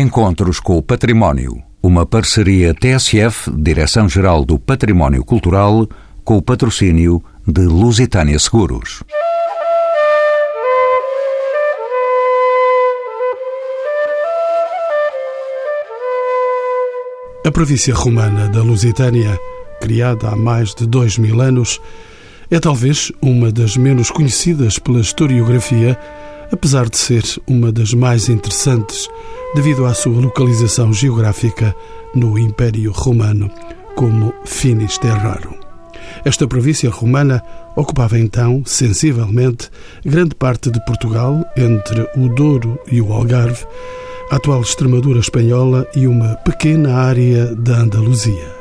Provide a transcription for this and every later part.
Encontros com o Património. Uma parceria TSF, Direção-Geral do Património Cultural, com o patrocínio de Lusitânia Seguros. A província romana da Lusitânia, criada há mais de dois mil anos, é talvez uma das menos conhecidas pela historiografia, apesar de ser uma das mais interessantes devido à sua localização geográfica no Império Romano, como Finis Terrarum. Esta província romana ocupava então, sensivelmente, grande parte de Portugal, entre o Douro e o Algarve, a atual Extremadura espanhola e uma pequena área da Andaluzia.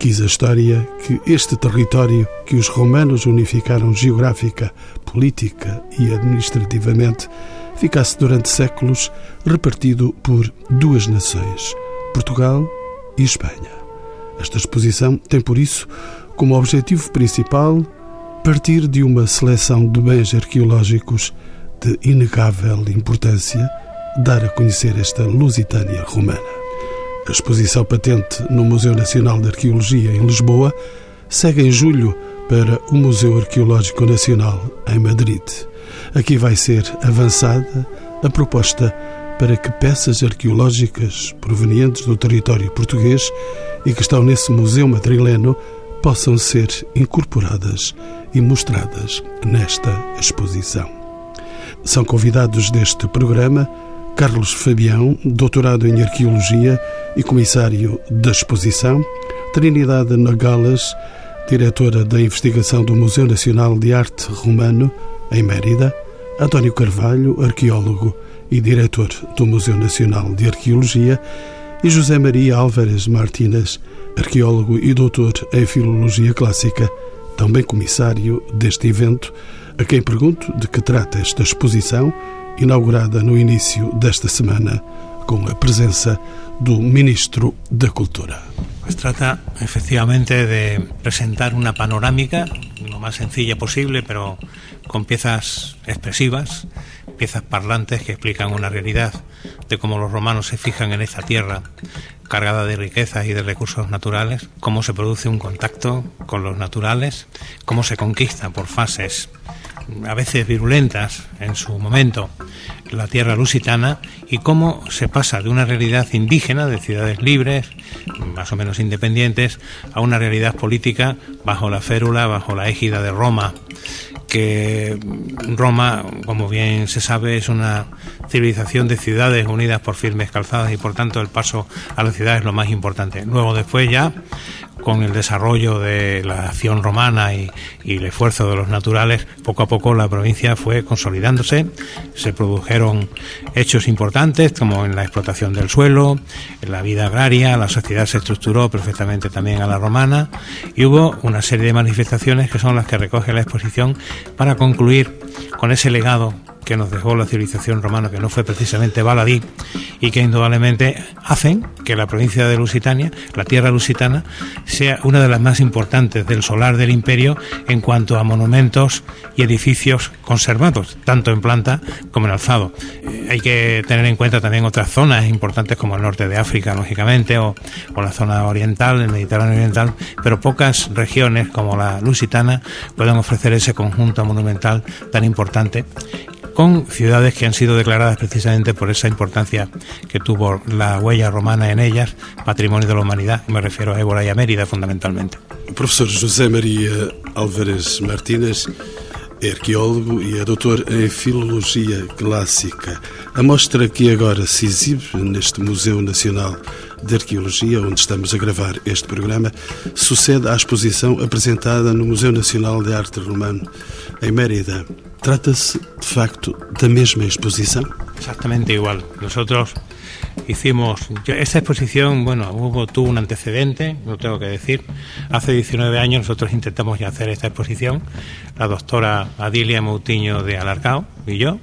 Quis a história que este território que os romanos unificaram geográfica, política e administrativamente ficasse durante séculos repartido por duas nações, Portugal e Espanha. Esta exposição tem, por isso, como objetivo principal partir de uma seleção de bens arqueológicos de inegável importância, dar a conhecer esta Lusitânia romana. Exposição patente no Museu Nacional de Arqueologia em Lisboa segue em julho para o Museu Arqueológico Nacional em Madrid. Aqui vai ser avançada a proposta para que peças arqueológicas provenientes do território português e que estão nesse museu madrileno possam ser incorporadas e mostradas nesta exposição. São convidados deste programa Carlos Fabião, doutorado em Arqueologia e comissário da exposição, Trinidade Nogales, diretora da investigação do Museu Nacional de Arte Romano, em Mérida, António Carvalho, arqueólogo e diretor do Museu Nacional de Arqueologia, e José Maria Álvares Martínez, arqueólogo e doutor em Filologia Clássica, também comissário deste evento, a quem pergunto de que trata esta exposição, inaugurada no início desta semana, com a presença do Ministro da Cultura. Pues trata efectivamente de presentar una panorámica lo más sencilla posible, pero con piezas expresivas, piezas parlantes que explican una realidad de cómo los romanos se fijan en esta tierra cargada de riquezas y de recursos naturales, cómo se produce un contacto con los naturales, cómo se conquista por fases a veces virulentas en su momento la tierra lusitana y cómo se pasa de una realidad indígena de ciudades libres, más o menos independientes, a una realidad política bajo la férula, bajo la égida de Roma, que Roma, como bien se sabe, es una civilización de ciudades unidas por firmes calzadas y por tanto el paso a la ciudad es lo más importante. Luego después ya con el desarrollo de la acción romana y, el esfuerzo de los naturales, poco a poco la provincia fue consolidándose, se produjeron hechos importantes como en la explotación del suelo, en la vida agraria, la sociedad se estructuró perfectamente también a la romana y hubo una serie de manifestaciones que son las que recoge la exposición para concluir con ese legado que nos dejó la civilización romana, que no fue precisamente baladí, y que indudablemente hacen que la provincia de Lusitania, la tierra lusitana, sea una de las más importantes del solar del imperio en cuanto a monumentos y edificios conservados, tanto en planta como en alzado. Eh, hay que tener en cuenta también otras zonas importantes como el norte de África, lógicamente, o, la zona oriental, el Mediterráneo oriental, pero pocas regiones como la lusitana pueden ofrecer ese conjunto monumental tan importante con ciudades que han sido declaradas precisamente por esa importancia que tuvo la huella romana en ellas, patrimonio de la humanidad, me refiero a Évora y a Mérida fundamentalmente. Professor José Maria Álvares Martínez arqueólogo e é doutor em Filologia Clássica. A mostra que agora se exibe neste Museu Nacional de Arqueologia, onde estamos a gravar este programa, sucede à exposição apresentada no Museu Nacional de Arte Romano, em Mérida. Trata-se, de facto, da mesma exposición? Exactamente igual. Nosotros hicimos esta exposición, bueno, hubo tuvo un antecedente, lo tengo que decir. Hace 19 años nosotros intentamos ya hacer esta exposición, la doctora Adilia Moutinho de Alarcao y yo,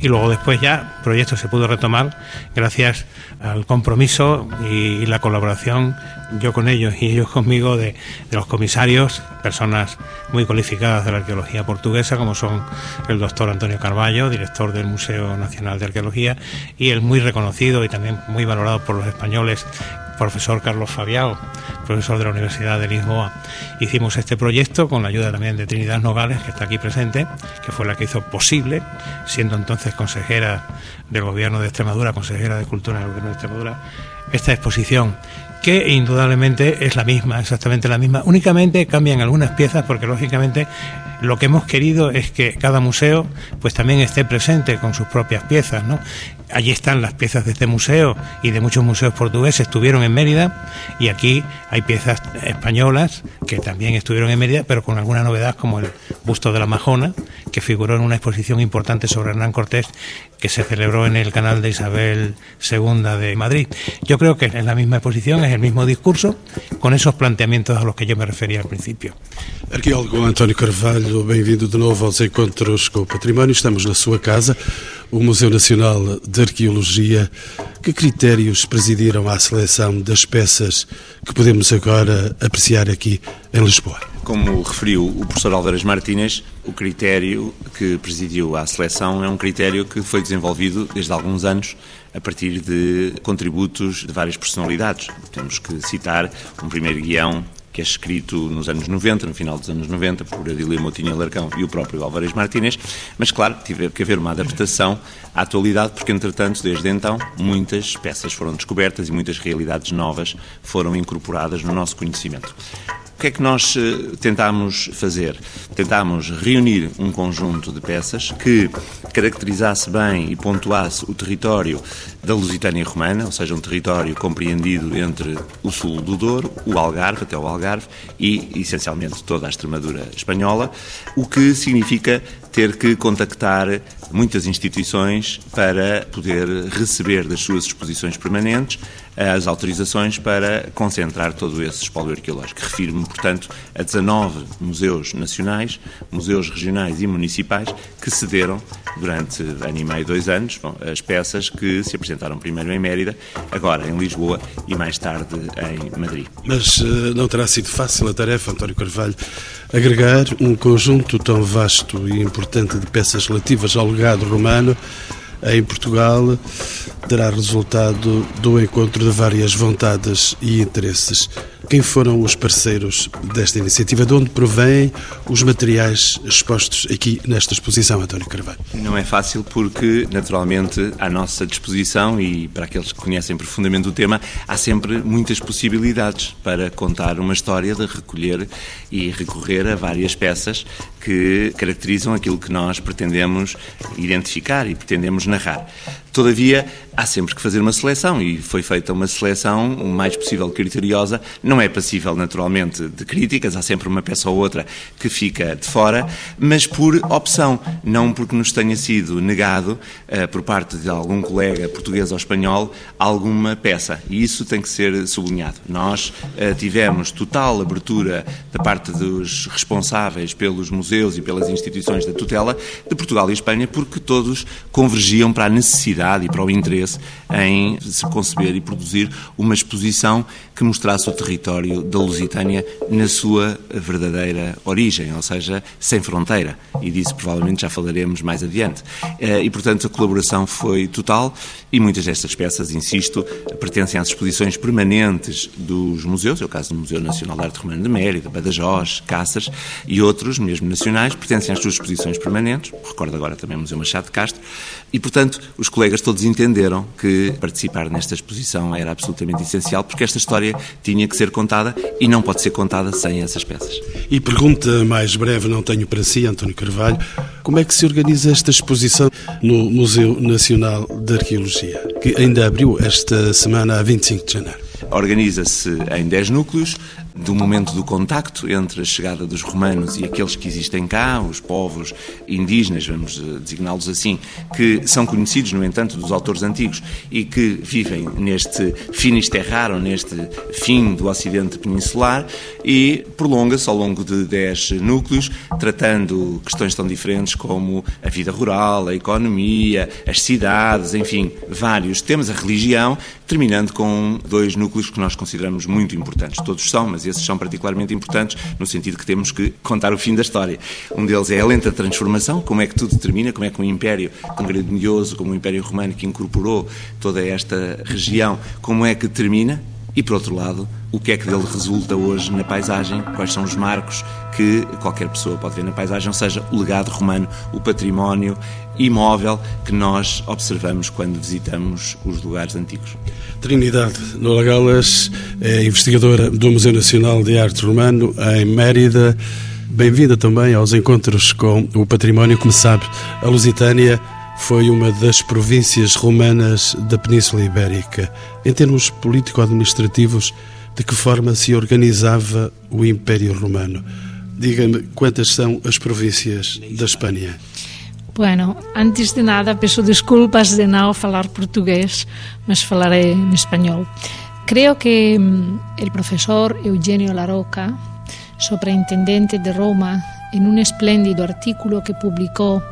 y luego después ya el proyecto se pudo retomar gracias al compromiso y la colaboración yo con ellos y ellos conmigo, de, los comisarios, personas muy cualificadas de la arqueología portuguesa, como son el doctor Antonio Carballo, director del Museo Nacional de Arqueología, y el muy reconocido y también muy valorado por los españoles, profesor Carlos Fabiao, profesor de la Universidad de Lisboa. Hicimos este proyecto con la ayuda también de Trinidad Nogales, que está aquí presente, que fue la que hizo posible, siendo entonces consejera del Gobierno de Extremadura, consejera de Cultura del Gobierno de Extremadura, esta exposición que indudablemente es la misma, exactamente la misma. Únicamente cambian algunas piezas porque lógicamente lo que hemos querido es que cada museo pues también esté presente con sus propias piezas, ¿no? Allí están las piezas de este museo y de muchos museos portugueses estuvieron en Mérida y aquí hay piezas españolas que también estuvieron en Mérida, pero con alguna novedad como el busto de la Majona, que figuró en una exposición importante sobre Hernán Cortés que se celebró en el canal de Isabel II de Madrid. Yo creo que es la misma exposición, es el mismo discurso, con esos planteamientos a los que yo me refería al principio. Arqueólogo António Carvalho, bem-vindo de novo aos Encontros com o Património. Estamos na sua casa, o Museu Nacional de Arqueologia. Que critérios presidiram à seleção das peças que podemos agora apreciar aqui em Lisboa? Como referiu o professor Álvares Martínez, o critério que presidiu à seleção é um critério que foi desenvolvido desde há alguns anos a partir de contributos de várias personalidades. Temos que citar um primeiro guião que é escrito nos anos 90, no final dos anos 90, por Adília Moutinho Alarcão e o próprio Álvares Martínez, mas claro, tive que haver uma adaptação à atualidade, porque entretanto, desde então, muitas peças foram descobertas e muitas realidades novas foram incorporadas no nosso conhecimento. O que é que nós eh, tentámos fazer? Tentámos reunir um conjunto de peças que caracterizasse bem e pontuasse o território da Lusitânia Romana, ou seja, um território compreendido entre o sul do Douro, o Algarve, até o Algarve, e essencialmente toda a Extremadura espanhola, o que significa ter que contactar muitas instituições para poder receber das suas exposições permanentes as autorizações para concentrar todo esse espólio arqueológico. Refiro-me, portanto, a 19 museus nacionais, museus regionais e municipais que cederam durante ano e meio, dois anos, bom, as peças que se apresentaram primeiro em Mérida, agora em Lisboa e mais tarde em Madrid. Mas uh, não terá sido fácil a tarefa, António Carvalho, agregar um conjunto tão vasto e importante de peças relativas ao legado romano em Portugal terá resultado do encontro de várias vontades e interesses. Quem foram os parceiros desta iniciativa? De onde provêm os materiais expostos aqui nesta exposição, António Carvalho? Não é fácil porque, naturalmente, à nossa disposição e para aqueles que conhecem profundamente o tema, há sempre muitas possibilidades para contar uma história, de recolher e recorrer a várias peças que caracterizam aquilo que nós pretendemos identificar e pretendemos narrar. Todavia, há sempre que fazer uma seleção e foi feita uma seleção o mais possível criteriosa. Não é passível, naturalmente, de críticas, há sempre uma peça ou outra que fica de fora, mas por opção, não porque nos tenha sido negado uh, por parte de algum colega português ou espanhol alguma peça. E isso tem que ser sublinhado. Nós uh, tivemos total abertura da parte dos responsáveis pelos museus e pelas instituições da tutela de Portugal e Espanha, porque todos convergiam para a necessidade necessidade e para o interesse em se conceber e produzir uma exposição que mostrasse o território da Lusitânia na sua verdadeira origem, ou seja, sem fronteira. E disso provavelmente já falaremos mais adiante. Eh, e, portanto, a colaboração foi total e muitas destas peças, insisto, pertencem às exposições permanentes dos museus, é o caso do Museu Nacional de Arte Romana de Mérida, Badajoz, Cáceres e outros, mesmo nacionais, pertencem às suas exposições permanentes, recordo agora também o Museu Machado de Castro, e, portanto, os colegas todos entenderam que participar nesta exposição era absolutamente essencial, porque esta história tinha que ser contada e não pode ser contada sem essas peças. E pergunta mais breve, não tenho para si, António Carvalho, como é que se organiza esta exposição no Museu Nacional de Arqueologia, que ainda abriu esta semana, a 25 de janeiro? Organiza-se em 10 núcleos, do momento do contacto entre a chegada dos romanos e aqueles que existem cá, os povos indígenas, vamos eh, designá-los assim, que são conhecidos, no entanto, dos autores antigos e que vivem neste Finisterrar, ou neste fim do Ocidente peninsular, e prolonga-se ao longo de dez núcleos, tratando questões tão diferentes como a vida rural, a economia, as cidades, enfim, vários temas, a religião, terminando com dois núcleos que nós consideramos muito importantes. Todos são, mas esses são particularmente importantes no sentido que temos que contar o fim da história. Um deles é a lenta transformação, como é que tudo termina, como é que um império tão grandioso como o Império Romano que incorporou toda esta região, como é que termina, e, por outro lado, o que é que dele resulta hoje na paisagem, quais são os marcos que qualquer pessoa pode ver na paisagem, ou seja, o legado romano, o património imóvel que nós observamos quando visitamos os lugares antigos. Trinidade Nolagalas é investigadora do Museu Nacional de Arte Romano em Mérida. Bem-vinda também aos encontros com o património. Como sabe, a Lusitânia foi uma das províncias romanas da Península Ibérica. Em termos político-administrativos, de que forma se organizava o Império Romano? Diga-me quantas são as províncias da Espanha. Bueno, antes de nada peço desculpas de não falar português, mas falaré en español. Creo que mm, el profesor Eugenio Laroca, superintendente de Roma, en un espléndido artículo que publicó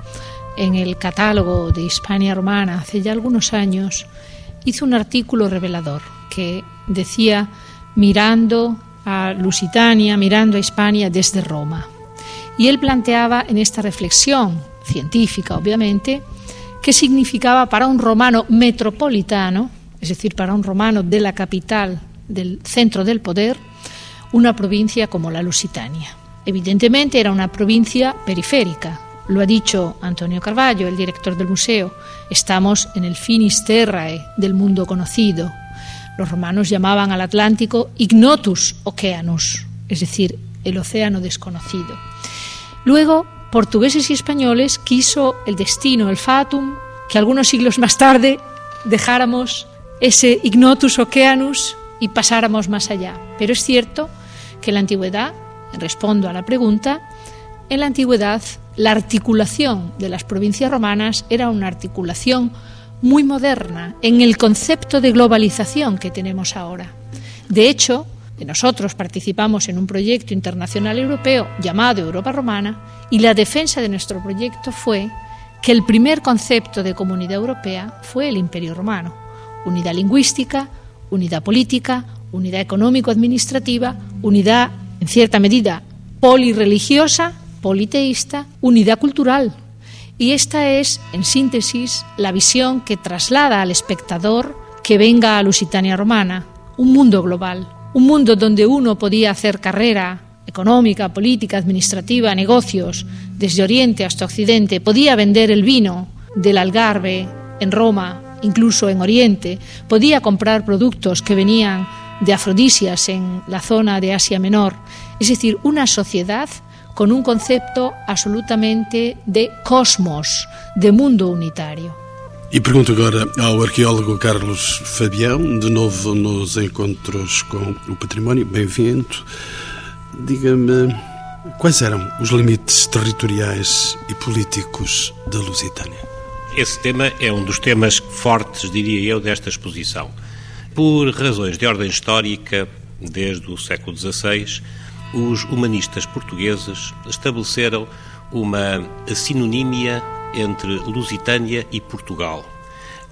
en el catálogo de Hispania Romana hace ya algunos años, hizo un artículo revelador que decía mirando a Lusitania, mirando a Hispania desde Roma. Y él planteaba en esta reflexión, científica obviamente, qué significaba para un romano metropolitano, es decir, para un romano de la capital, del centro del poder, una provincia como la Lusitania. Evidentemente era una provincia periférica, lo ha dicho Antonio Carballo, el director del museo. Estamos en el Finisterrae del mundo conocido. Los romanos llamaban al Atlántico Ignotus Oceanus, es decir, el océano desconocido. Luego, portugueses y españoles quiso el destino, el fatum, que algunos siglos más tarde dejáramos ese Ignotus Oceanus y pasáramos más allá. Pero es cierto que en la antigüedad, respondo a la pregunta, en la antigüedad la articulación de las provincias romanas era una articulación muy moderna en el concepto de globalización que tenemos ahora. De hecho, nosotros participamos en un proyecto internacional europeo llamado Europa Romana y la defensa de nuestro proyecto fue que el primer concepto de comunidad europea fue el Imperio Romano. Unidad lingüística, unidad política, unidad económico-administrativa, unidad, en cierta medida, polirreligiosa politeísta, unidad cultural. Y esta es, en síntesis, la visión que traslada al espectador que venga a Lusitania Romana, un mundo global, un mundo donde uno podía hacer carrera económica, política, administrativa, negocios, desde Oriente hasta Occidente, podía vender el vino del Algarve en Roma, incluso en Oriente, podía comprar productos que venían de afrodisias en la zona de Asia Menor, es decir, una sociedad con un concepto absolutamente de cosmos, de mundo unitário. E pergunto agora ao arqueólogo Carlos Fabião, de novo nos encontros com o património. Bem-vindo. Diga-me, quais eram os limites territoriais e políticos da Lusitânia? Esse tema é um dos temas fortes, diria eu, desta exposição. Por razões de ordem histórica, desde o século XVI, os humanistas portugueses estabeleceram uma sinonímia entre Lusitânia e Portugal,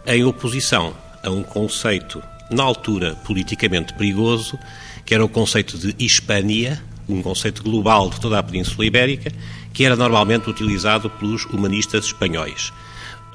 em oposição a um conceito, na altura politicamente perigoso, que era o conceito de Hispania, um conceito global de toda a Península Ibérica, que era normalmente utilizado pelos humanistas espanhóis.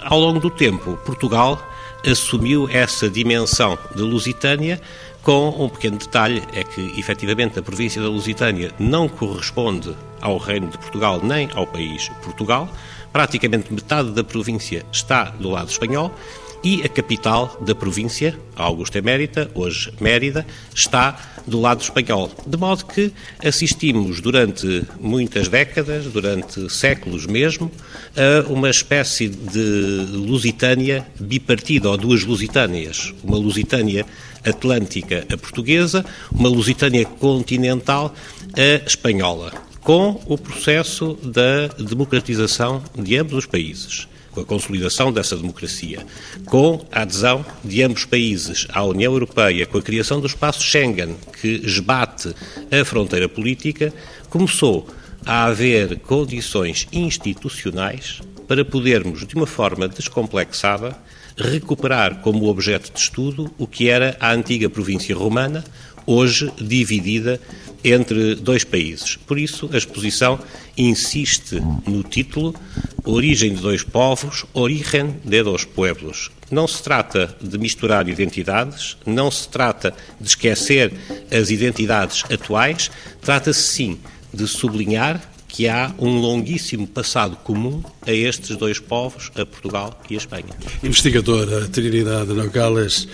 Ao longo do tempo, Portugal assumiu essa dimensão de Lusitânia com um pequeno detalhe, é que efetivamente a província da Lusitânia não corresponde ao Reino de Portugal nem ao país Portugal. Praticamente metade da província está do lado espanhol e a capital da província, Augusta Emérita, hoje Mérida, está do lado espanhol. De modo que assistimos durante muitas décadas, durante séculos mesmo, a uma espécie de Lusitânia bipartida, ou duas Lusitânias. Uma Lusitânia atlântica a portuguesa, uma Lusitânia continental a espanhola, com o processo da democratização de ambos os países com a consolidação dessa democracia, com a adesão de ambos os países à União Europeia, com a criação do espaço Schengen, que esbate a fronteira política, começou a haver condições institucionais para podermos, de uma forma descomplexada, recuperar como objeto de estudo o que era a antiga província romana, hoje dividida entre dois países. Por isso, a exposição insiste no título Origem de dois povos, Origen de dos pueblos. Não se trata de misturar identidades, não se trata de esquecer as identidades atuais, trata-se sim de sublinhar que há um longuíssimo passado comum a estes dois povos, a Portugal e a Espanha. Investigadora Trinidade Nogales,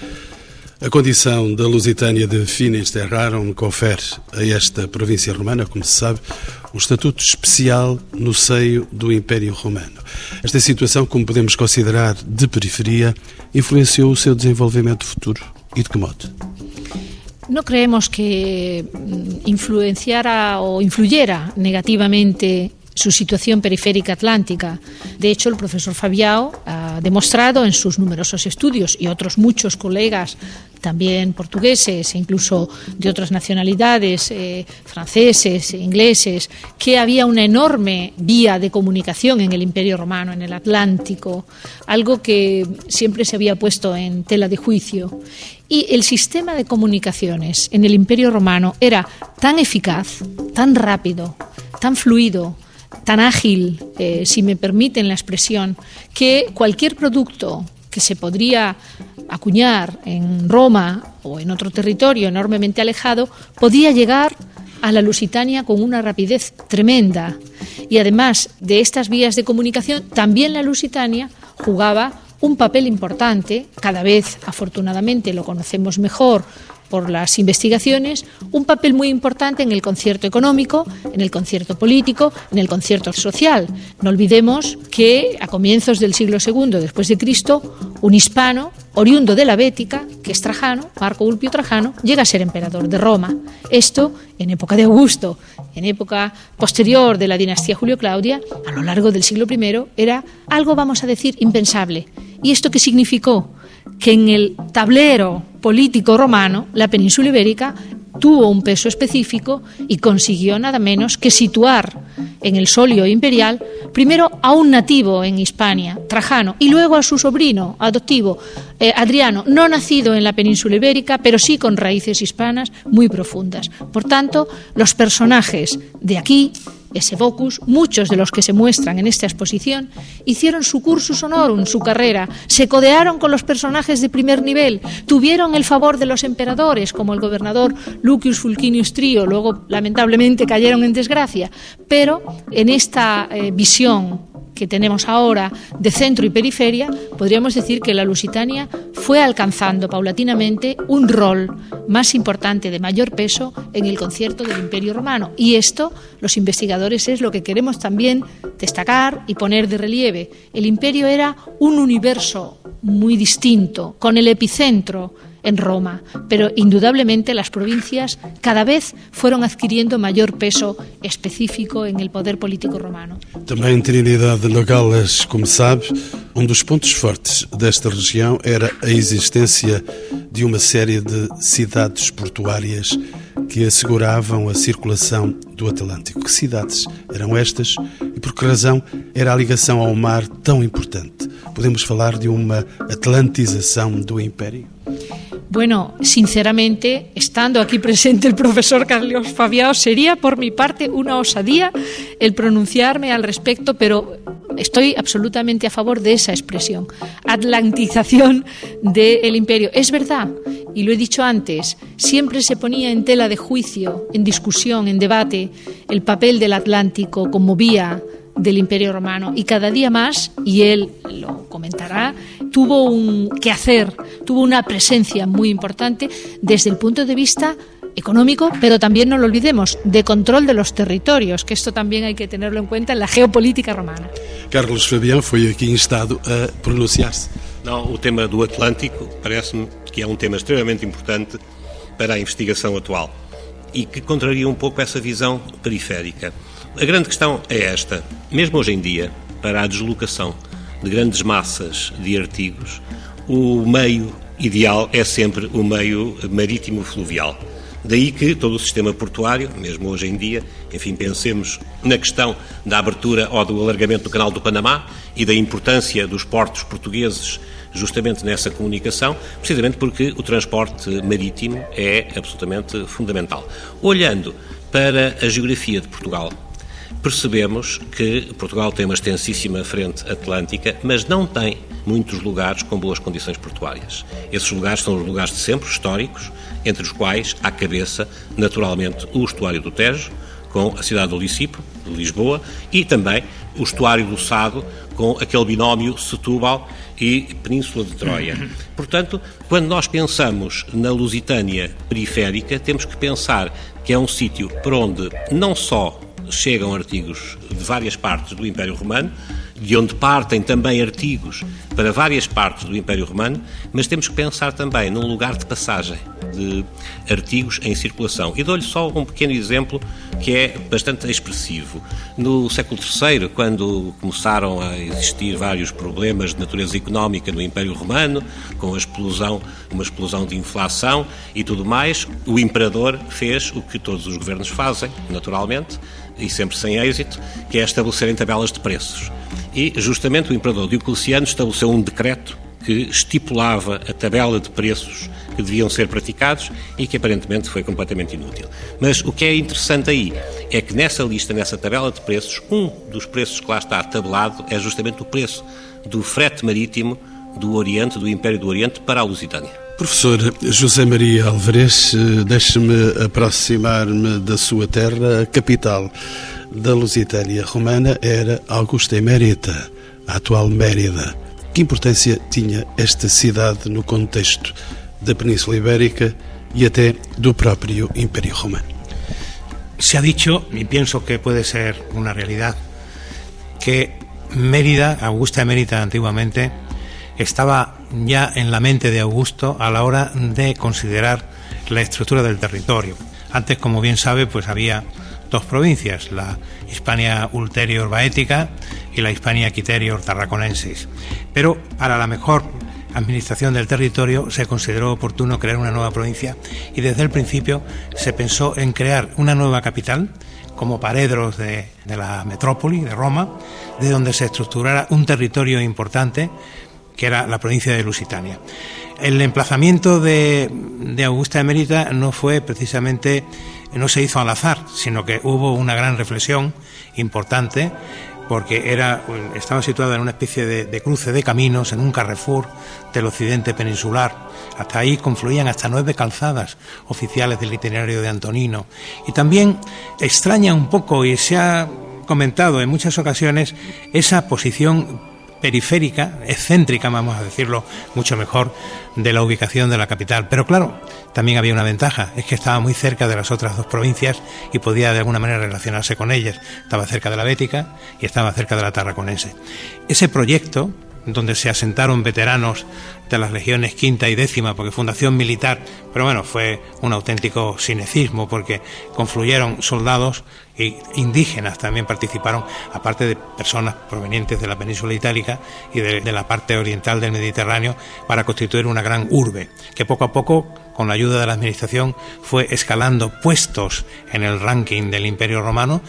a condição da Lusitânia de Finisterrarum confere a esta província romana, como se sabe, um estatuto especial no seio do Império Romano. Esta situação, como podemos considerar de periferia, influenciou o seu desenvolvimento futuro e de que modo? No creemos que mm, influenciara o influyera negativamente su situación periférica atlántica. De hecho, el profesor Fabiao ha demostrado en sus numerosos estudios y otros muchos colegas, también portugueses e incluso de otras nacionalidades, eh, franceses, ingleses, que había una enorme vía de comunicación en el Imperio Romano, en el Atlántico, algo que siempre se había puesto en tela de juicio. Y el sistema de comunicaciones en el Imperio Romano era tan eficaz, tan rápido, tan fluido, tan ágil, eh, si me permiten la expresión, que cualquier producto que se podría acuñar en Roma o en otro territorio enormemente alejado podía llegar a la Lusitania con una rapidez tremenda. Y además de estas vías de comunicación, también la Lusitania jugaba un papel importante, cada vez afortunadamente lo conocemos mejor por las investigaciones, un papel muy importante en el concierto económico, en el concierto político, en el concierto social. No olvidemos que a comienzos del siglo II después de Cristo, un hispano oriundo de la Bética, que es Trajano, Marco Ulpio Trajano, llega a ser emperador de Roma. Esto en época de Augusto, en época posterior de la dinastía Julio-Claudia, a lo largo del siglo I, era algo, vamos a decir, impensable. ¿Y esto qué significó? que en el tablero político romano la península ibérica tuvo un peso específico y consiguió nada menos que situar en el solio imperial primero a un nativo en Hispania, Trajano, y luego a su sobrino adoptivo, eh, Adriano, no nacido en la península ibérica, pero sí con raíces hispanas muy profundas. Por tanto, los personajes de aquí ese focus, muchos de los que se muestran en esta exposición, hicieron su cursus honorum, su carrera, se codearon con los personajes de primer nivel, tuvieron el favor de los emperadores, como el gobernador Lucius Fulcinius Trio, luego lamentablemente cayeron en desgracia, pero en esta eh, visión que tenemos ahora de centro y periferia, podríamos decir que la Lusitania fue alcanzando paulatinamente un rol más importante, de mayor peso, en el concierto del Imperio Romano. Y esto, los investigadores, es lo que queremos también destacar y poner de relieve. El imperio era un universo muy distinto, con el epicentro en Roma, pero indudablemente las provincias cada vez fueron adquiriendo mayor peso específico en el poder político romano. Também Trinidade Nogales, como sabe, um dos pontos fortes desta região era a existência de uma série de cidades portuárias que asseguravam a circulação do Atlântico. Que cidades eram estas e por que razão era a ligação ao mar tão importante? Podemos falar de uma atlantização do Império? Bueno, sinceramente, estando aquí presente el profesor Carlos Fabiao, sería por mi parte una osadía el pronunciarme al respecto, pero estoy absolutamente a favor de esa expresión, atlantización del imperio. Es verdad, y lo he dicho antes, siempre se ponía en tela de juicio, en discusión, en debate, el papel del Atlántico como vía del Imperio Romano y cada día más, y él lo comentará, tuvo un que hacer, tuvo una presencia muy importante desde el punto de vista económico, pero también no lo olvidemos, de control de los territorios, que esto también hay que tenerlo en cuenta en la geopolítica romana. Carlos Fabián foi aqui instado a pronunciar-se. Não, o tema do Atlântico parece-me que é um tema extremamente importante para a investigação atual e que contraria um pouco essa visão periférica. A grande questão é esta: mesmo hoje em dia, para a deslocação de grandes massas de artigos, o meio ideal é sempre o meio marítimo-fluvial. Daí que todo o sistema portuário, mesmo hoje em dia, enfim, pensemos na questão da abertura ou do alargamento do canal do Panamá e da importância dos portos portugueses justamente nessa comunicação, precisamente porque o transporte marítimo é absolutamente fundamental. Olhando para a geografia de Portugal, percebemos que Portugal tem uma extensíssima frente atlântica, mas não tem muitos lugares com boas condições portuárias. Esses lugares são os lugares de sempre, históricos, entre os quais, à cabeça, naturalmente, o estuário do Tejo, com a cidade do Licipo, de Lisboa, e também o estuário do Sado, com aquele binómio Setúbal e Península de Troia. Portanto, quando nós pensamos na Lusitânia periférica, temos que pensar que é um sítio por onde não só chegam artigos de várias partes do Império Romano, de onde partem também artigos para várias partes do Império Romano, mas temos que pensar também num lugar de passagem de artigos em circulação. E dou-lhe só um pequeno exemplo que é bastante expressivo. No século III, quando começaram a existir vários problemas de natureza económica no Império Romano, com a explosão, uma explosão de inflação e tudo mais, o imperador fez o que todos os governos fazem, naturalmente, e sempre sem êxito, que é estabelecerem tabelas de preços. E justamente o imperador Diocleciano estabeleceu um decreto que estipulava a tabela de preços que deviam ser praticados e que aparentemente foi completamente inútil. Mas o que é interessante aí é que nessa lista, nessa tabela de preços, um dos preços que lá está tabelado é justamente o preço do frete marítimo do Oriente, do Império do Oriente, para a Lusitânia. Professor José Maria Alvarez, eh, deixe-me aproximar-me da sua terra, a capital da Lusitânia romana era Augusta Emérita, a atual Mérida. Que importância tinha esta cidade no contexto da Península Ibérica y até do propio Imperio Romano. Se ha dicho, y pienso que puede ser una realidad, que Mérida, Augusta Mérida antiguamente, estaba ya en la mente de Augusto a la hora de considerar la estructura del territorio. Antes, como bien sabe, pues había dos provincias, la Hispania Ulterior Baética y la Hispania Quiterior Tarraconensis. Pero para la mejor administración del territorio se consideró oportuno crear una nueva provincia y desde el principio se pensó en crear una nueva capital como paredros de, la metrópoli de Roma, de donde se estructurara un territorio importante que era la provincia de Lusitania. El emplazamiento de, de Augusta Emérita no fue precisamente, no se hizo al azar, sino que hubo una gran reflexión importante porque era, estaba situada en una especie de, cruce de caminos, en un carrefour del occidente peninsular. Hasta ahí confluían hasta nueve calzadas oficiales del itinerario de Antonino. Y también extraña un poco, y se ha comentado en muchas ocasiones, esa posición periférica, excéntrica, vamos a decirlo mucho mejor, de la ubicación de la capital. Pero claro, también había una ventaja, es que estaba muy cerca de las otras dos provincias y podía de alguna manera relacionarse con ellas. Estaba cerca de la Bética y estaba cerca de la Tarraconense. Ese proyecto, donde se asentaron veteranos de las legiones quinta y décima, porque fundación militar, pero bueno, fue un auténtico cinecismo, porque confluyeron soldados e indígenas también participaron, aparte de personas provenientes de la península itálica y de, de la parte oriental del Mediterráneo, para constituir una gran urbe, que poco a poco con la ayuda de la administración fue escalando puestos en el ranking del Imperio Romano,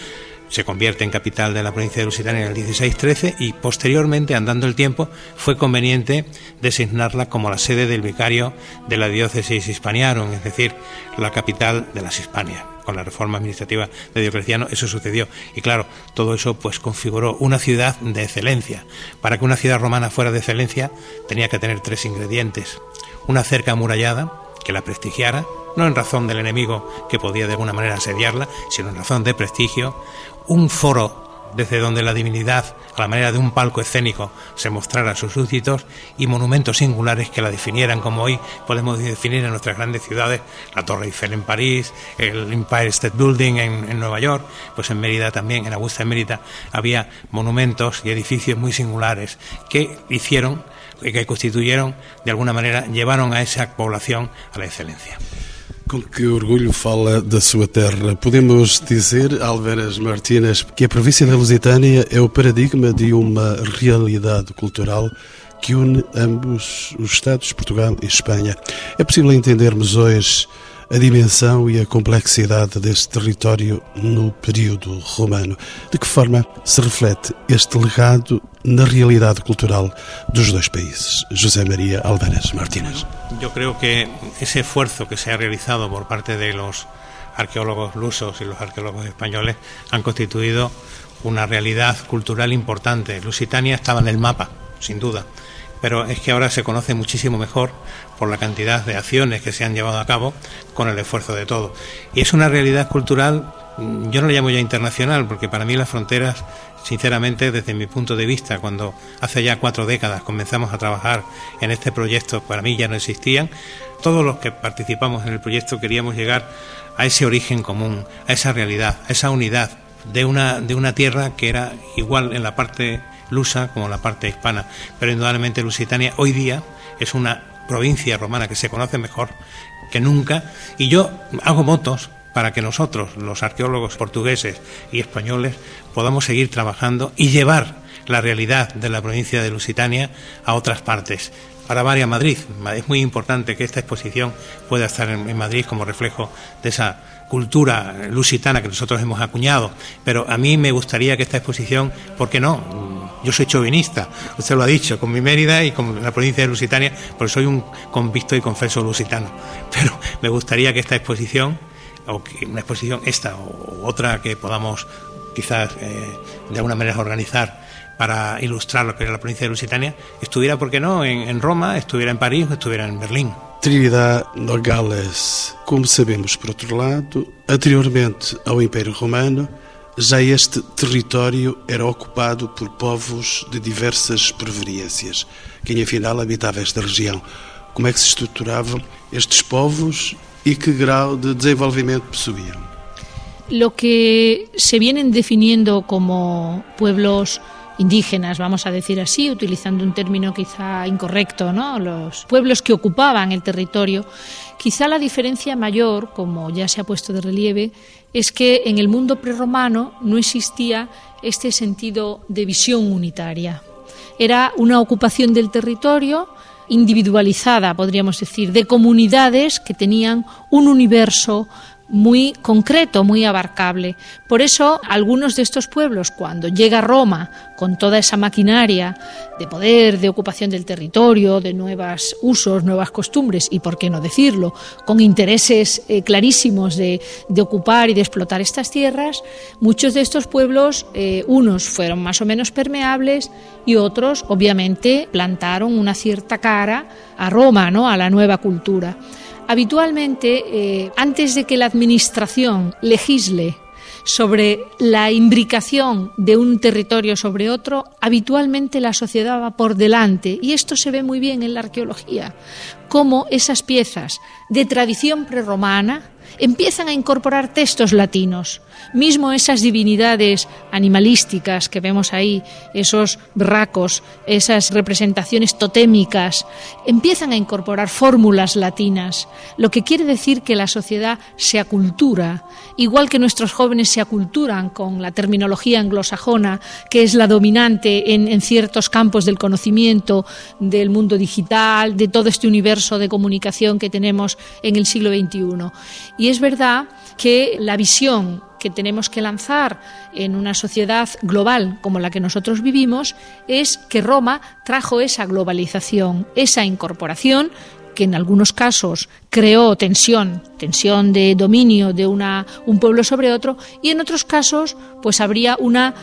se convierte en capital de la provincia de Lusitania en el 1613 y posteriormente, andando el tiempo, fue conveniente designarla como la sede del vicario de la diócesis hispaniarum, es decir, la capital de las Hispanias. Con la reforma administrativa de Diocleciano eso sucedió y claro, todo eso pues configuró una ciudad de excelencia. Para que una ciudad romana fuera de excelencia tenía que tener tres ingredientes: una cerca amurallada que la prestigiara, no en razón del enemigo que podía de alguna manera asediarla, sino en razón de prestigio, un foro desde donde la divinidad, a la manera de un palco escénico, se mostrara a sus súbditos y monumentos singulares que la definieran, como hoy podemos definir en nuestras grandes ciudades, la Torre Eiffel en París, el Empire State Building en, Nueva York, pues en Mérida también, en Augusta en Mérida, había monumentos y edificios muy singulares que hicieron, que constituyeron, de alguna manera, llevaron a esa población a la excelencia. Com que orgulho fala da sua terra. Podemos dizer, Alveras Martínez, que a província da Lusitânia é o paradigma de uma realidade cultural que une ambos os Estados, Portugal e Espanha. É possível entendermos hoje a dimensão e a complexidade deste território no período romano. De que forma se reflete este legado na realidade cultural dos dois países? José María Alvarez Martínez. Eu creo que ese esfuerzo que se ha realizado por parte de los arqueólogos lusos y los arqueólogos españoles han constituido una realidad cultural importante. Lusitania estaba en el mapa, sin duda pero es que ahora se conoce muchísimo mejor por la cantidad de acciones que se han llevado a cabo con el esfuerzo de todos. Y es una realidad cultural, yo no le llamo ya internacional, porque para mí las fronteras, sinceramente, desde mi punto de vista, cuando hace ya cuatro décadas comenzamos a trabajar en este proyecto, para mí ya no existían. Todos los que participamos en el proyecto queríamos llegar a ese origen común, a esa realidad, a esa unidad de una, de una tierra que era igual en la parte lusa como la parte hispana, pero indudablemente Lusitania hoy día es una provincia romana que se conoce mejor que nunca y yo hago motos para que nosotros, los arqueólogos portugueses y españoles, podamos seguir trabajando y llevar la realidad de la provincia de Lusitania a otras partes. Para varias Madrid, es muy importante que esta exposición pueda estar en Madrid como reflejo de esa cultura lusitana que nosotros hemos acuñado, pero a mí me gustaría que esta exposición, ¿por qué no? Yo soy chauvinista, usted lo ha dicho, con mi Mérida y con la provincia de Lusitania, porque soy un convicto y confeso lusitano, pero me gustaría que esta exposición, o que una exposición esta o otra que podamos quizás eh, de alguna manera organizar para ilustrar lo que era la provincia de Lusitania, estuviera, ¿por qué no?, en, en Roma, estuviera en París o estuviera en Berlín. Trinidad Nogales. Como sabemos, por outro lado, anteriormente ao Império Romano, já este território era ocupado por povos de diversas proveniências. Quem afinal habitava esta região? Como é que se estruturavam estes povos e que grau de desenvolvimento possuíam? Lo que se vienen definiendo como pueblos indígenas, vamos a decir así, utilizando un término quizá incorrecto, ¿no? los pueblos que ocupaban el territorio, quizá la diferencia mayor, como ya se ha puesto de relieve, es que en el mundo prerromano no existía este sentido de visión unitaria. Era una ocupación del territorio individualizada, podríamos decir, de comunidades que tenían un universo muy concreto, muy abarcable. Por eso, algunos de estos pueblos, cuando llega Roma con toda esa maquinaria de poder, de ocupación del territorio, de nuevos usos, nuevas costumbres y, por qué no decirlo, con intereses eh, clarísimos de, ocupar y de explotar estas tierras, muchos de estos pueblos, eh, unos fueron más o menos permeables y otros, obviamente, plantaron una cierta cara a Roma, ¿no? a la nueva cultura. Habitualmente, eh, antes de que la Administración legisle sobre la imbricación de un territorio sobre otro, habitualmente la sociedad va por delante. Y esto se ve muy bien en la arqueología, cómo esas piezas de tradición prerromana empiezan a incorporar textos latinos. Mismo esas divinidades animalísticas que vemos ahí, esos bracos, esas representaciones totémicas, empiezan a incorporar fórmulas latinas, lo que quiere decir que la sociedad se acultura, igual que nuestros jóvenes se aculturan con la terminología anglosajona, que es la dominante en, ciertos campos del conocimiento, del mundo digital, de todo este universo de comunicación que tenemos en el siglo XXI. Y es verdad que la visión que tenemos que lanzar en una sociedad global como la que nosotros vivimos es que Roma trajo esa globalización, esa incorporación que en algunos casos creó tensión, tensión de dominio de una, un pueblo sobre otro, y en otros casos pues habría una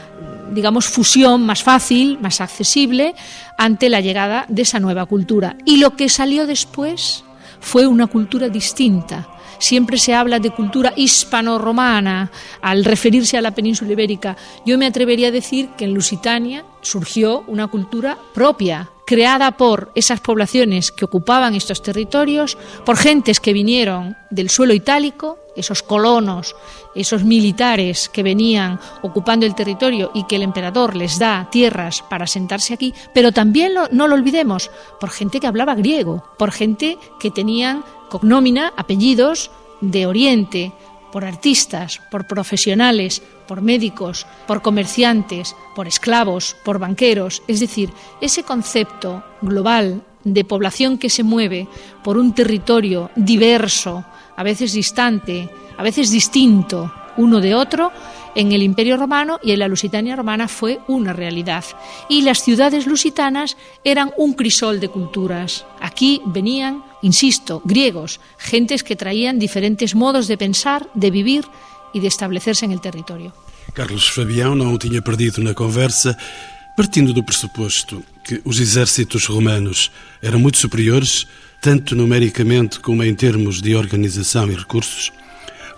digamos fusión más fácil, más accesible ante la llegada de esa nueva cultura. Y lo que salió después fue una cultura distinta. Siempre se habla de cultura hispano-romana al referirse a la península ibérica. Yo me atrevería a decir que en Lusitania surgió una cultura propia, creada por esas poblaciones que ocupaban estos territorios, por gentes que vinieron del suelo itálico, esos colonos, esos militares que venían ocupando el territorio y que el emperador les da tierras para sentarse aquí, pero también no lo olvidemos, por gente que hablaba griego, por gente que tenían cognómina, apellidos de Oriente, por artistas, por profesionales, por médicos, por comerciantes, por esclavos, por banqueros. Es decir, ese concepto global de población que se mueve por un territorio diverso, a veces distante, a veces distinto uno de otro, en el Imperio Romano y en la Lusitania romana fue una realidad. Y las ciudades lusitanas eran un crisol de culturas. Aquí venían, insisto, griegos, gentes que traían diferentes modos de pensar, de vivir e de establecerse en el territorio. Carlos Fabião não o tinha perdido na conversa, partindo do pressuposto que os exércitos romanos eram muito superiores, tanto numericamente como em termos de organização e recursos.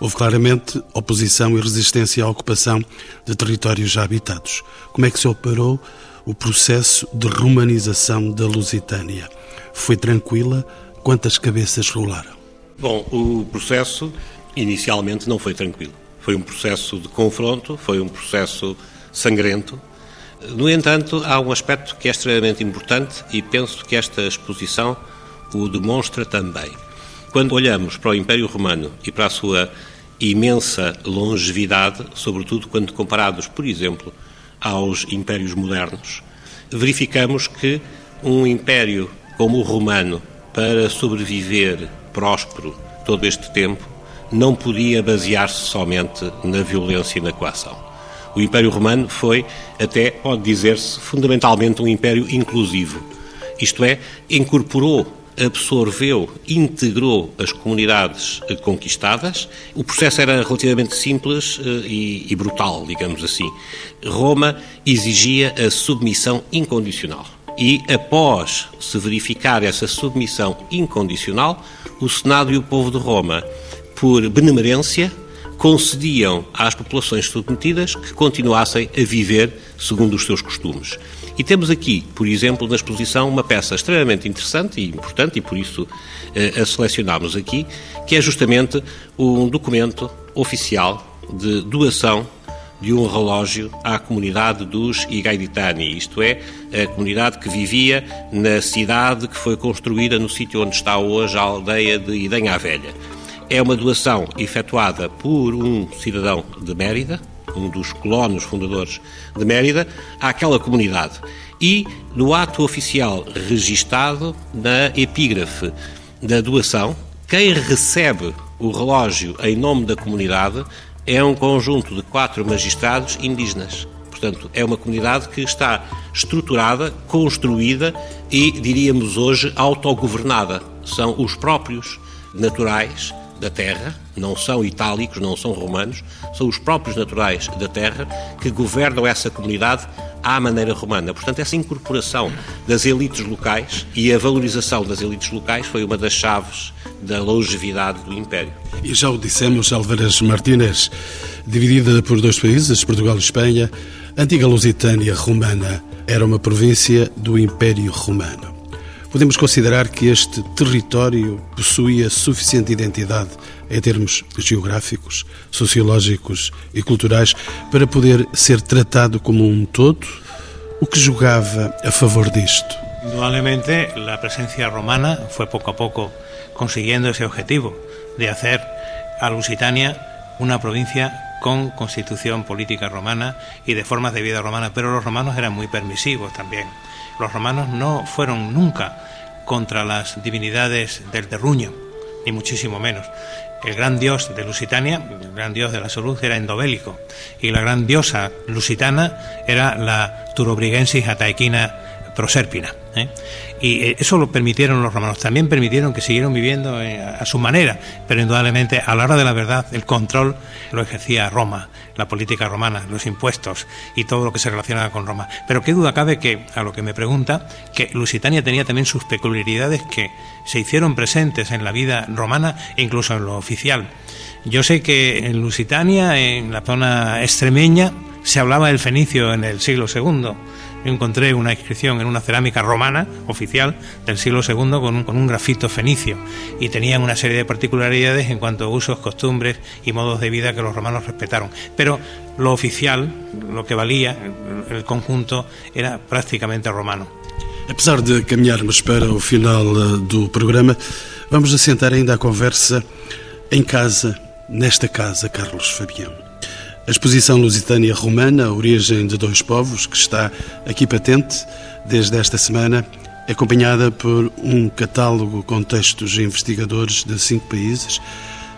Houve claramente oposição e resistência à ocupação de territórios já habitados. Como é que se operou o processo de romanização da Lusitânia? Foi tranquila? Quantas cabeças rolaram? Bom, o processo inicialmente não foi tranquilo. Foi um processo de confronto, foi um processo sangrento. No entanto, há um aspecto que é extremamente importante e penso que esta exposição o demonstra também. Quando olhamos para o Império Romano e para a sua imensa longevidade, sobretudo quando comparados, por exemplo, aos impérios modernos, verificamos que um império como o romano, para sobreviver próspero todo este tempo, não podia basear-se somente na violência e na coação. O Império Romano foi, até pode dizer-se, fundamentalmente um império inclusivo. Isto é, incorporou absorveu, integrou as comunidades eh, conquistadas. O processo era relativamente simples eh, e, brutal, digamos assim. Roma exigia a submissão incondicional. E após se verificar essa submissão incondicional, o Senado e o povo de Roma, por benemerência, concediam às populações submetidas que continuassem a viver segundo os seus costumes. E temos aqui, por exemplo, na exposição, uma peça extremamente interessante e importante, e por isso eh, a selecionámos aqui, que é justamente um documento oficial de doação de um relógio à comunidade dos Igaiditani, isto é, a comunidade que vivia na cidade que foi construída no sítio onde está hoje a aldeia de Idanha Velha. É uma doação efetuada por um cidadão de Mérida, um dos colonos fundadores de Mérida, àquela comunidade. E no ato oficial registado na epígrafe da doação, quem recebe o relógio em nome da comunidade é um conjunto de quatro magistrados indígenas. Portanto, é uma comunidade que está estruturada, construída e, diríamos hoje, autogovernada. São os próprios naturais da terra, não são itálicos, não são romanos, são os próprios naturais da terra que governam essa comunidade à maneira romana. Portanto, essa incorporação das elites locais e a valorização das elites locais foi uma das chaves da longevidade do Império. E já o dissemos, Álvares Martínez, dividida por dois países, Portugal e Espanha, a antiga Lusitânia romana era uma província do Império Romano. Podemos considerar que este território possuía suficiente identidade em termos geográficos, sociológicos e culturais para poder ser tratado como um todo? O que jogava a favor disto? Indudablemente, a presencia romana foi pouco a pouco conseguindo esse objetivo de hacer a Lusitania una provincia con constitución política romana y de formas de vida romana, pero los romanos eran muy permisivos también. Los romanos no fueron nunca contra las divinidades del terruño, ni muchísimo menos. El gran dios de Lusitania, el gran dios de la salud, era endobélico, y la gran diosa lusitana era la Turobrigensis ataequina prosérpina. ¿eh? Y eh, eso lo permitieron los romanos. También permitieron que siguieron viviendo eh, a su manera, pero indudablemente a la hora de la verdad el control lo ejercía Roma, la política romana, los impuestos y todo lo que se relacionaba con Roma. Pero qué duda cabe que, a lo que me pregunta, que Lusitania tenía también sus peculiaridades que se hicieron presentes en la vida romana e incluso en lo oficial. Yo sé que en Lusitania, en la zona extremeña, se hablaba del fenicio en el siglo II encontré una inscripción en una cerámica romana oficial del siglo II con un, grafito fenicio y tenían una serie de particularidades en cuanto a usos, costumbres y modos de vida que los romanos respetaron. Pero lo oficial, lo que valía, el, el conjunto, era prácticamente romano. Apesar de caminharmos para o final eh, do programa, vamos assentar ainda a conversa em casa, nesta casa, Carlos Fabião. A exposição Lusitânia Romana, origem de dois povos, que está aqui patente desde esta semana, é acompanhada por um catálogo com textos de investigadores de cinco países,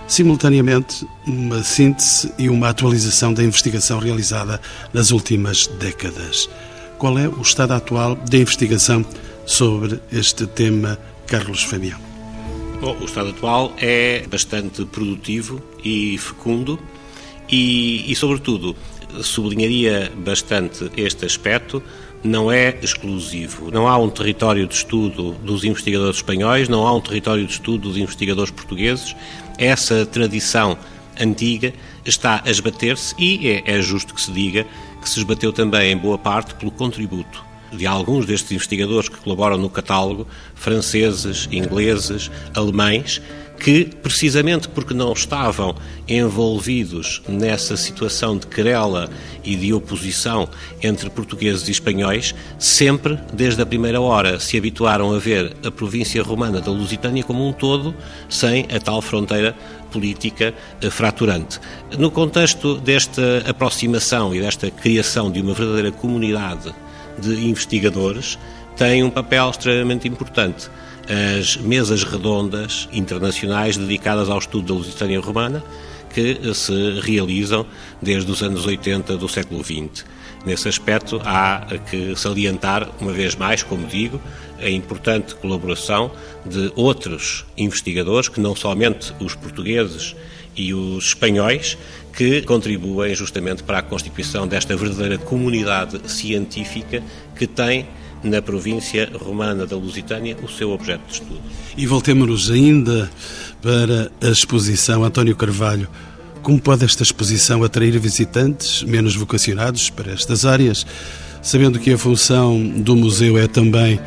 simultaneamente uma síntese e uma atualização da investigação realizada nas últimas décadas. Qual é o estado atual da investigação sobre este tema, Carlos Fabião? Bom, o estado atual é bastante produtivo e fecundo e, e, sobretudo, sublinharia bastante este aspecto, não é exclusivo. Não há um território de estudo dos investigadores espanhóis, não há um território de estudo dos investigadores portugueses. Essa tradição antiga está a esbater-se e é, é justo que se diga que se esbateu também em boa parte pelo contributo de alguns destes investigadores que colaboram no catálogo, franceses, ingleses, alemães, que, precisamente porque não estavam envolvidos nessa situação de querela e de oposição entre portugueses e espanhóis, sempre, desde a primeira hora, se habituaram a ver a província romana da Lusitânia como um todo, sem a tal fronteira política eh, fraturante. No contexto desta aproximação e desta criação de uma verdadeira comunidade de investigadores, tem um papel extremamente importante as mesas redondas internacionais dedicadas ao estudo da Lusitânia Romana, que se realizam desde os anos 80 do século XX. Nesse aspecto, há que salientar, uma vez mais, como digo, a importante colaboração de outros investigadores, que não somente os portugueses e os espanhóis, que contribuem justamente para a constituição desta verdadeira comunidade científica que tem na província romana da Lusitânia, o seu objeto de estudo. E voltemos ainda para a exposição António Carvalho. Como pode esta exposição atrair visitantes menos vocacionados para estas áreas, sabendo que a função do museu é também,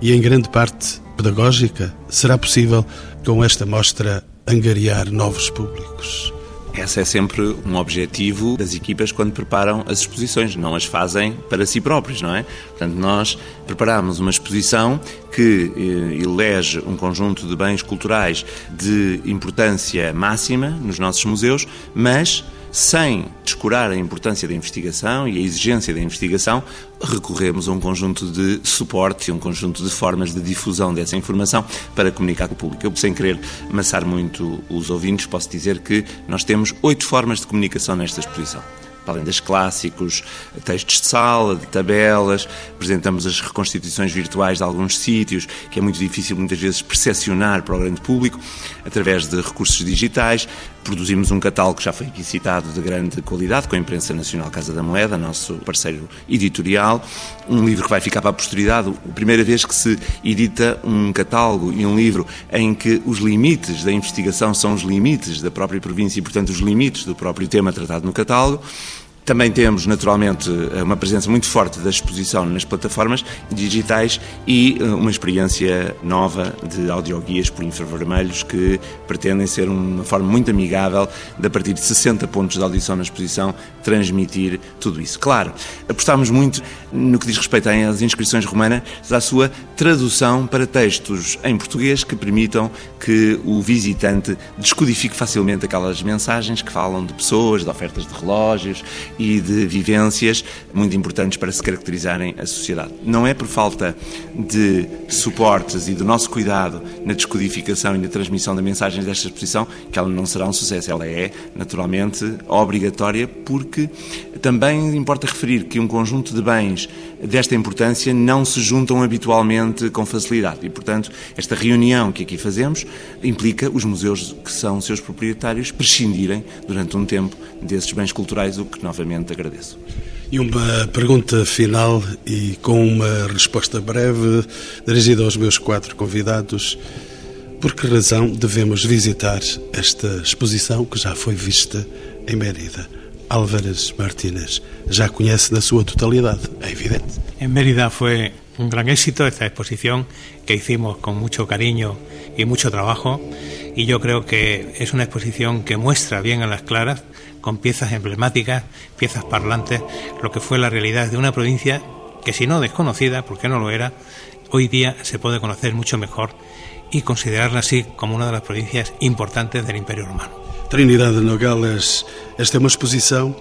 e em grande parte, pedagógica? Será possível, com esta mostra, angariar novos públicos? Esse é sempre um objetivo das equipas quando preparam as exposições, não as fazem para si próprios, não é? Portanto, nós preparamos uma exposição que eh, elege um conjunto de bens culturais de importância máxima nos nossos museus, mas sem descurar a importância da investigação e a exigência da investigação, recorremos a um conjunto de suporte e um conjunto de formas de difusão dessa informação para comunicar com o público. Eu, sem querer amassar muito os ouvintes, posso dizer que nós temos oito formas de comunicação nesta exposição além das clássicos, textos de sala, de tabelas, apresentamos as reconstituições virtuais de alguns sítios, que é muito difícil muitas vezes percepcionar para o grande público, através de recursos digitais. Produzimos um catálogo que já foi aqui citado de grande qualidade, com a Imprensa Nacional Casa da Moeda, nosso parceiro editorial. Um livro que vai ficar para a posteridade, a primeira vez que se edita um catálogo e um livro em que os limites da investigação são os limites da própria província e, portanto, os limites do próprio tema tratado no catálogo. Também temos, naturalmente, uma presença muito forte da exposição nas plataformas digitais e eh, uma experiência nova de audioguias por infravermelhos que pretendem ser uma forma muito amigável de, a partir de 60 pontos de audição na exposição, transmitir tudo isso. Claro, apostamos muito no que diz respeito às inscrições romanas, à sua tradução para textos em português que permitam que o visitante descodifique facilmente aquelas mensagens que falam de pessoas, de ofertas de relógios, e de vivências muito importantes para se caracterizarem a sociedade. Não é por falta de suportes e do nosso cuidado na descodificação e na transmissão das mensagens desta exposição que ela não será um sucesso. Ela é, naturalmente, obrigatória porque também importa referir que um conjunto de bens desta importância não se juntam habitualmente com facilidade e, portanto, esta reunião que aqui fazemos implica os museus que são seus proprietários prescindirem durante um tempo desses bens culturais, o que novamente agradeço. E uma pergunta final e com uma resposta breve dirigida aos meus quatro convidados. Por que razão devemos visitar esta exposição que já foi vista em Mérida? Álvarez Martínez ya conhece na sua totalidad, es evidente. En Mérida fue un gran éxito esta exposición que hicimos con mucho cariño y mucho trabajo y yo creo que es una exposición que muestra bien a las claras, con piezas emblemáticas, piezas parlantes, lo que fue la realidad de una provincia que si no desconocida, porque no lo era, hoy día se puede conocer mucho mejor y considerarla así como una de las provincias importantes del Imperio Romano. Trinidad de Nogales, esta es una exposición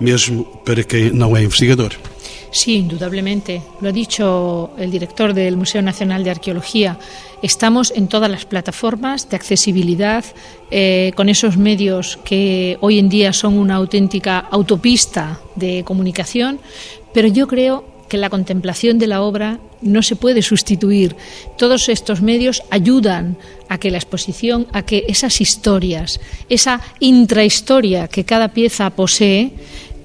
mesmo para quien no es investigador. Sí, indudablemente. Lo ha dicho el director del Museo Nacional de Arqueología. Estamos en todas las plataformas de accesibilidad, eh, con esos medios que hoy en día son una auténtica autopista de comunicación, pero yo creo que la contemplación de la obra no se puede sustituir. Todos estos medios ayudan a que la exposición, a que esas historias, esa intrahistoria que cada pieza posee,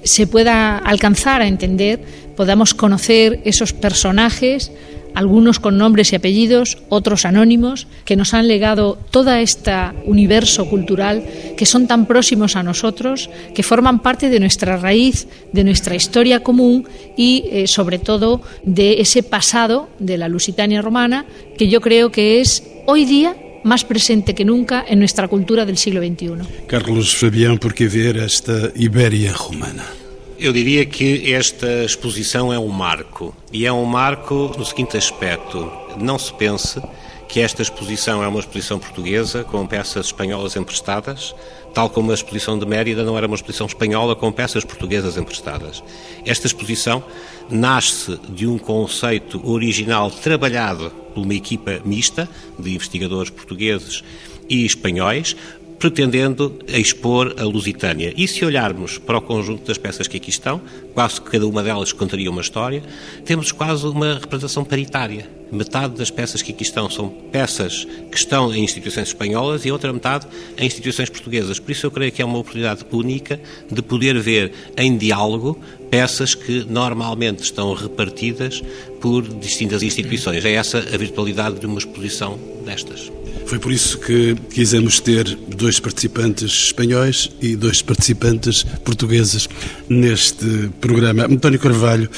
se pueda alcanzar a entender, podamos conocer esos personajes, algunos con nombres y apellidos, otros anónimos, que nos han legado todo este universo cultural, que son tan próximos a nosotros, que forman parte de nuestra raíz, de nuestra historia común y, eh, sobre todo, de ese pasado de la Lusitania romana, que yo creo que es hoy día más presente que nunca en nuestra cultura del siglo XXI. Carlos Fabián, ¿por qué ver esta Iberia romana? Eu diria que esta exposição é um marco. E é um marco no seguinte aspecto: não se pense que esta exposição é uma exposição portuguesa com peças espanholas emprestadas, tal como a exposição de Mérida não era uma exposição espanhola com peças portuguesas emprestadas. Esta exposição nasce de um conceito original trabalhado por uma equipa mista de investigadores portugueses e espanhóis, pretendendo expor a Lusitânia. E se olharmos para o conjunto das peças que aqui estão, quase que cada uma delas contaria uma história, temos quase uma representação paritária. Metade das peças que aqui estão são peças que estão em instituições espanholas e a outra metade em instituições portuguesas. Por isso eu creio que é uma oportunidade única de poder ver em diálogo peças que normalmente estão repartidas por distintas instituições. É essa a virtualidade de uma exposição destas. Foi por isso que quisemos ter dois participantes espanhóis e dois participantes portugueses neste programa. António Carvalho,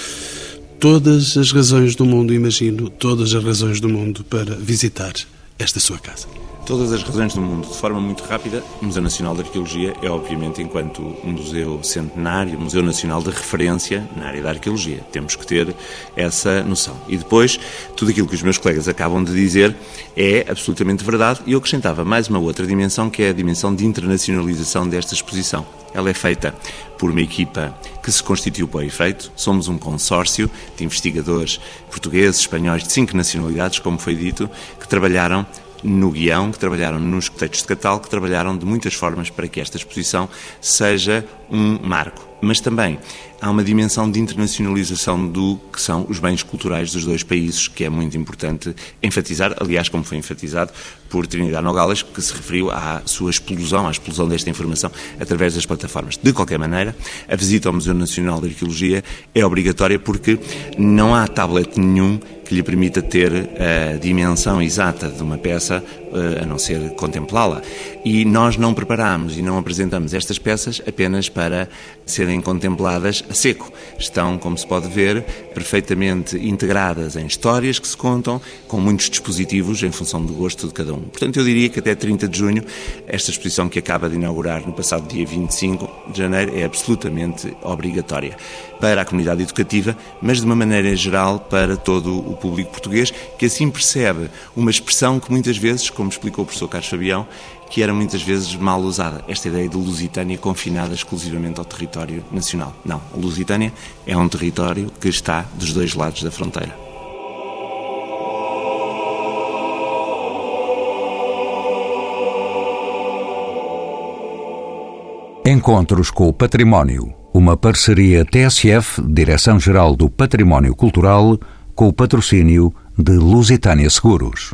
todas as razões do mundo, imagino, todas as razões do mundo para visitar esta sua casa todas as razões do mundo de forma muito rápida. O Museu Nacional de Arqueologia é, obviamente, enquanto um museu centenário, museu nacional de referência na área da arqueologia. Temos que ter essa noção. E depois, tudo aquilo que os meus colegas acabam de dizer é absolutamente verdade. E eu acrescentava mais uma outra dimensão, que é a dimensão de internacionalização desta exposição. Ela é feita por uma equipa que se constituiu para o efeito. Somos um consórcio de investigadores portugueses, espanhóis, de cinco nacionalidades, como foi dito, que trabalharam no guião, que trabalharam nos textos de catálogo, que trabalharam de muitas formas para que esta exposição seja um marco. Mas também há uma dimensão de internacionalização do que são os bens culturais dos dois países, que é muito importante enfatizar, aliás, como foi enfatizado por Trinidad Nogales, que se referiu à sua explosão, à explosão desta informação através das plataformas. De qualquer maneira, a visita ao Museu Nacional de Arqueologia é obrigatória porque não há tablet nenhum que lhe permita ter a dimensão exata de uma peça, eh, a não ser contemplá-la. E nós não preparamos e não apresentamos estas peças apenas para serem contempladas a seco. Estão, como se pode ver, perfeitamente integradas em histórias que se contam, com muitos dispositivos em função do gosto de cada um. Portanto, eu diria que até 30 de junho, esta exposição que acaba de inaugurar no passado dia 25 de janeiro é absolutamente obrigatória para a comunidade educativa, mas de uma maneira geral para todo o público português, que assim percebe uma expressão que muitas vezes, como como explicou o professor Carlos Fabião, que era muitas vezes mal usada, esta ideia de Lusitânia confinada exclusivamente ao território nacional. Não, a Lusitânia é um território que está dos dois lados da fronteira. Encontros com o Património. Uma parceria TSF, Direção-Geral do Património Cultural, com o patrocínio de Lusitânia Seguros.